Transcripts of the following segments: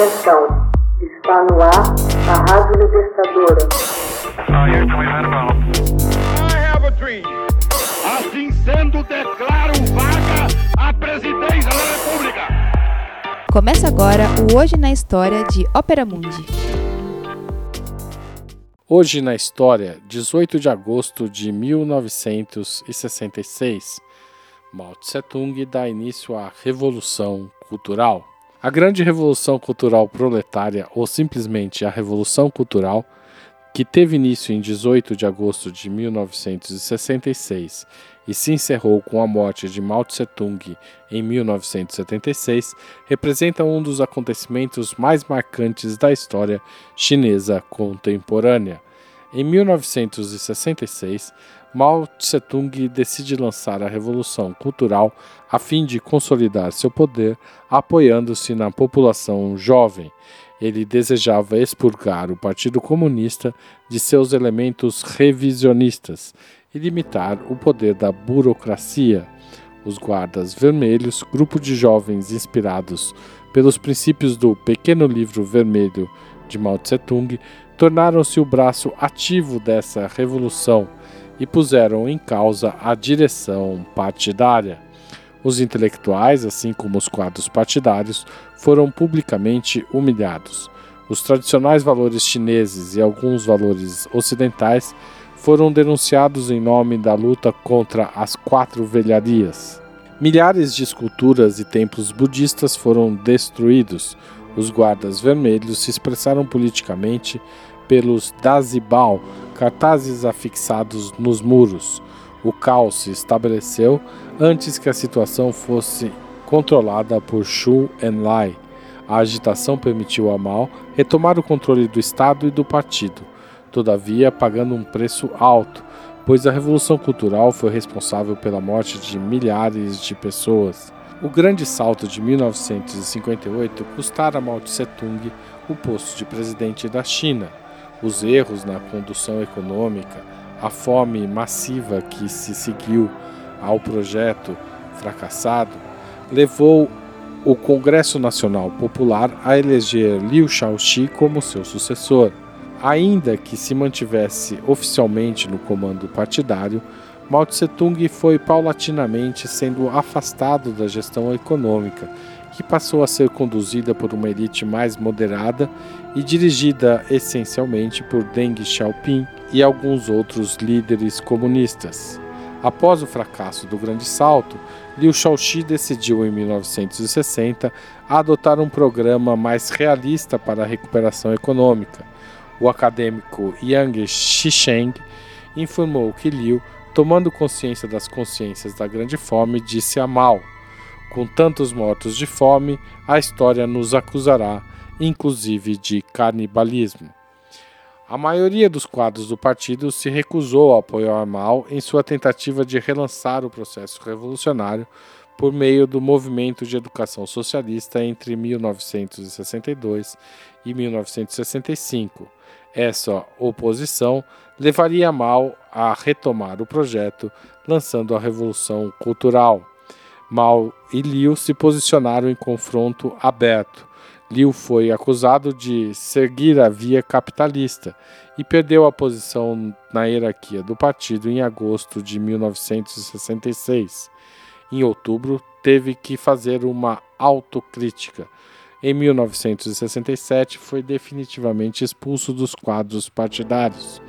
Atenção, está no ar a Rádio Libertadora. Assim sendo, declaro vaga a presidência da República. Começa agora o Hoje na História de Ópera Mundi. Hoje na História, 18 de agosto de 1966, Mao Tse-tung dá início à Revolução Cultural. A Grande Revolução Cultural Proletária, ou simplesmente a Revolução Cultural, que teve início em 18 de agosto de 1966 e se encerrou com a morte de Mao Tse-tung em 1976, representa um dos acontecimentos mais marcantes da história chinesa contemporânea. Em 1966, Mao Tse-tung decide lançar a Revolução Cultural a fim de consolidar seu poder, apoiando-se na população jovem. Ele desejava expurgar o Partido Comunista de seus elementos revisionistas e limitar o poder da burocracia. Os Guardas Vermelhos, grupo de jovens inspirados pelos princípios do Pequeno Livro Vermelho de Mao Tse-tung, tornaram-se o braço ativo dessa revolução e puseram em causa a direção partidária. Os intelectuais, assim como os quadros partidários, foram publicamente humilhados. Os tradicionais valores chineses e alguns valores ocidentais foram denunciados em nome da luta contra as quatro velharias. Milhares de esculturas e templos budistas foram destruídos. Os guardas vermelhos se expressaram politicamente pelos Dazibao, cartazes afixados nos muros. O caos se estabeleceu antes que a situação fosse controlada por Xu Enlai. A agitação permitiu a Mao retomar o controle do Estado e do partido, todavia pagando um preço alto, pois a Revolução Cultural foi responsável pela morte de milhares de pessoas. O grande salto de 1958 custara a Mao Tse-tung o posto de presidente da China os erros na condução econômica, a fome massiva que se seguiu ao projeto fracassado, levou o Congresso Nacional Popular a eleger Liu Shaoxi como seu sucessor. Ainda que se mantivesse oficialmente no comando partidário, Mao Tse-tung foi paulatinamente sendo afastado da gestão econômica que passou a ser conduzida por uma elite mais moderada e dirigida essencialmente por Deng Xiaoping e alguns outros líderes comunistas. Após o fracasso do Grande Salto, Liu Shaoxi decidiu em 1960 adotar um programa mais realista para a recuperação econômica. O acadêmico Yang Shisheng informou que Liu, tomando consciência das consciências da Grande Fome, disse a Mao: com tantos mortos de fome, a história nos acusará, inclusive, de canibalismo. A maioria dos quadros do partido se recusou a apoiar Mao em sua tentativa de relançar o processo revolucionário por meio do movimento de educação socialista entre 1962 e 1965. Essa oposição levaria Mao a retomar o projeto, lançando a Revolução Cultural. Mao e Liu se posicionaram em confronto aberto. Liu foi acusado de seguir a via capitalista e perdeu a posição na hierarquia do partido em agosto de 1966. Em outubro, teve que fazer uma autocrítica. Em 1967, foi definitivamente expulso dos quadros partidários.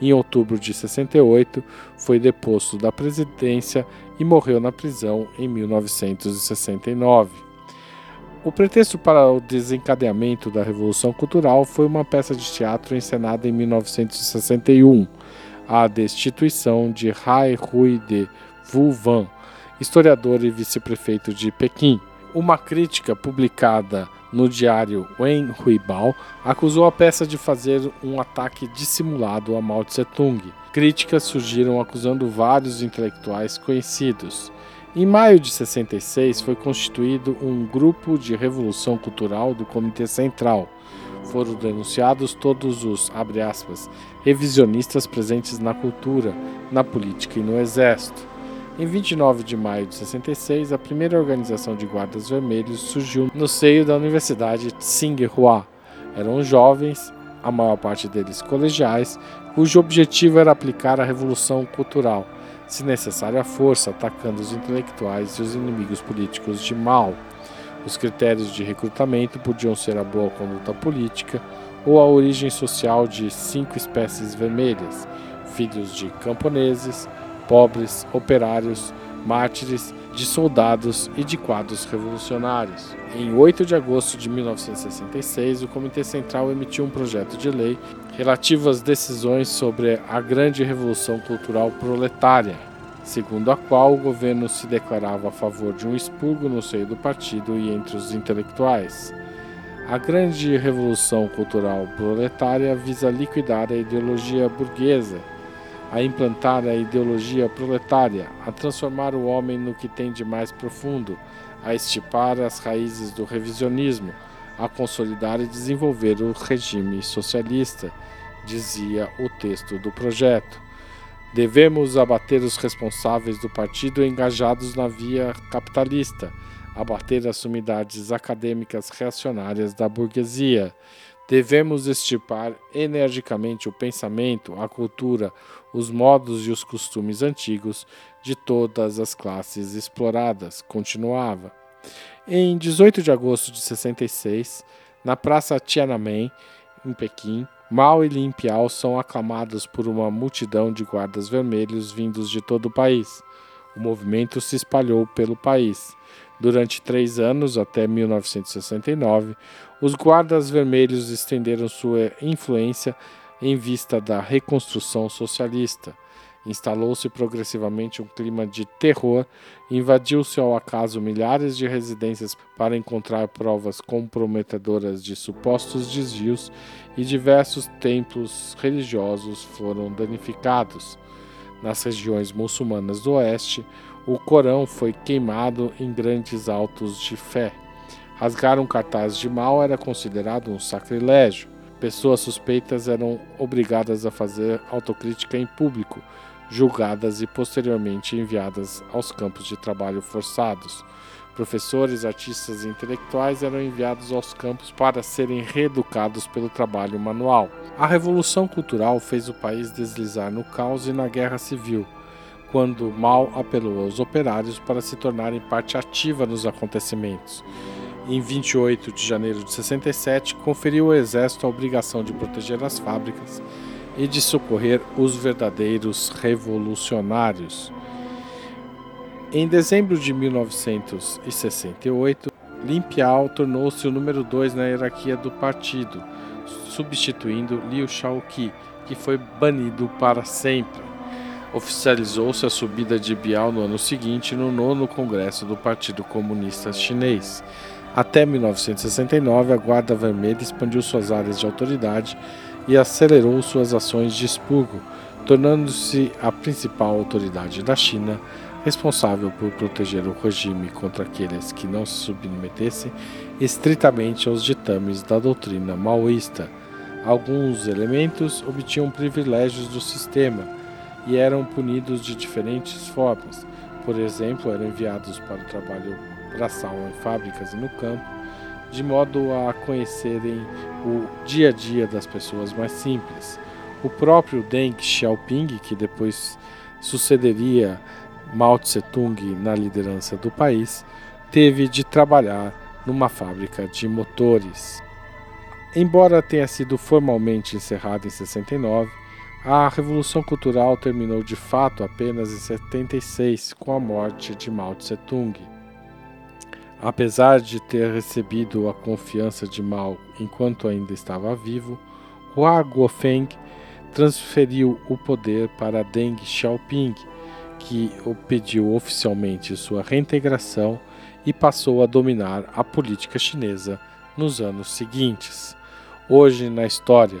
Em outubro de 68, foi deposto da presidência e morreu na prisão em 1969. O pretexto para o desencadeamento da Revolução Cultural foi uma peça de teatro encenada em 1961, a destituição de Hai Hui de Wu Van, historiador e vice-prefeito de Pequim. Uma crítica publicada no diário Wen Huibao acusou a peça de fazer um ataque dissimulado a Mao Tse-tung. Críticas surgiram acusando vários intelectuais conhecidos. Em maio de 66 foi constituído um grupo de revolução cultural do Comitê Central. Foram denunciados todos os, aspas, revisionistas presentes na cultura, na política e no exército. Em 29 de maio de 66, a primeira organização de guardas vermelhos surgiu no seio da Universidade Tsinghua. Eram jovens, a maior parte deles colegiais, cujo objetivo era aplicar a revolução cultural, se necessário à força, atacando os intelectuais e os inimigos políticos de Mao. Os critérios de recrutamento podiam ser a boa conduta política ou a origem social de cinco espécies vermelhas: filhos de camponeses, pobres, operários, mártires, de soldados e de quadros revolucionários. Em 8 de agosto de 1966, o Comitê Central emitiu um projeto de lei relativo às decisões sobre a grande revolução cultural proletária, segundo a qual o governo se declarava a favor de um expurgo no seio do partido e entre os intelectuais. A grande revolução cultural proletária visa liquidar a ideologia burguesa, a implantar a ideologia proletária, a transformar o homem no que tem de mais profundo, a estipar as raízes do revisionismo, a consolidar e desenvolver o regime socialista, dizia o texto do projeto. Devemos abater os responsáveis do partido engajados na via capitalista, abater as sumidades acadêmicas reacionárias da burguesia. Devemos extirpar energicamente o pensamento, a cultura, os modos e os costumes antigos de todas as classes exploradas, continuava. Em 18 de agosto de 66, na Praça Tiananmen, em Pequim, Mao e Lin Piao são aclamados por uma multidão de guardas vermelhos vindos de todo o país. O movimento se espalhou pelo país. Durante três anos, até 1969, os guardas vermelhos estenderam sua influência em vista da reconstrução socialista. Instalou-se progressivamente um clima de terror, invadiu-se ao acaso milhares de residências para encontrar provas comprometedoras de supostos desvios e diversos templos religiosos foram danificados. Nas regiões muçulmanas do oeste, o Corão foi queimado em grandes autos de fé. Rasgar um cartaz de mal era considerado um sacrilégio. Pessoas suspeitas eram obrigadas a fazer autocrítica em público, julgadas e posteriormente enviadas aos campos de trabalho forçados. Professores, artistas e intelectuais eram enviados aos campos para serem reeducados pelo trabalho manual. A Revolução Cultural fez o país deslizar no caos e na guerra civil, quando Mao apelou aos operários para se tornarem parte ativa nos acontecimentos. Em 28 de janeiro de 67, conferiu ao exército a obrigação de proteger as fábricas e de socorrer os verdadeiros revolucionários. Em dezembro de 1968, Lin Piao tornou-se o número 2 na hierarquia do partido, substituindo Liu Shaoqi, que foi banido para sempre. Oficializou-se a subida de Biao no ano seguinte no nono Congresso do Partido Comunista Chinês. Até 1969, a Guarda Vermelha expandiu suas áreas de autoridade e acelerou suas ações de expurgo, tornando-se a principal autoridade da China responsável por proteger o regime contra aqueles que não se submetessem estritamente aos ditames da doutrina maoísta. Alguns elementos obtinham privilégios do sistema e eram punidos de diferentes formas. Por exemplo, eram enviados para o trabalho braçal em fábricas e no campo, de modo a conhecerem o dia a dia das pessoas mais simples. O próprio Deng Xiaoping, que depois sucederia Mao Tse-tung na liderança do país, teve de trabalhar numa fábrica de motores. Embora tenha sido formalmente encerrada em 69, a Revolução Cultural terminou de fato apenas em 76 com a morte de Mao Tse-tung. Apesar de ter recebido a confiança de Mao enquanto ainda estava vivo, Hua Guofeng transferiu o poder para Deng Xiaoping, que pediu oficialmente sua reintegração e passou a dominar a política chinesa nos anos seguintes. Hoje na história,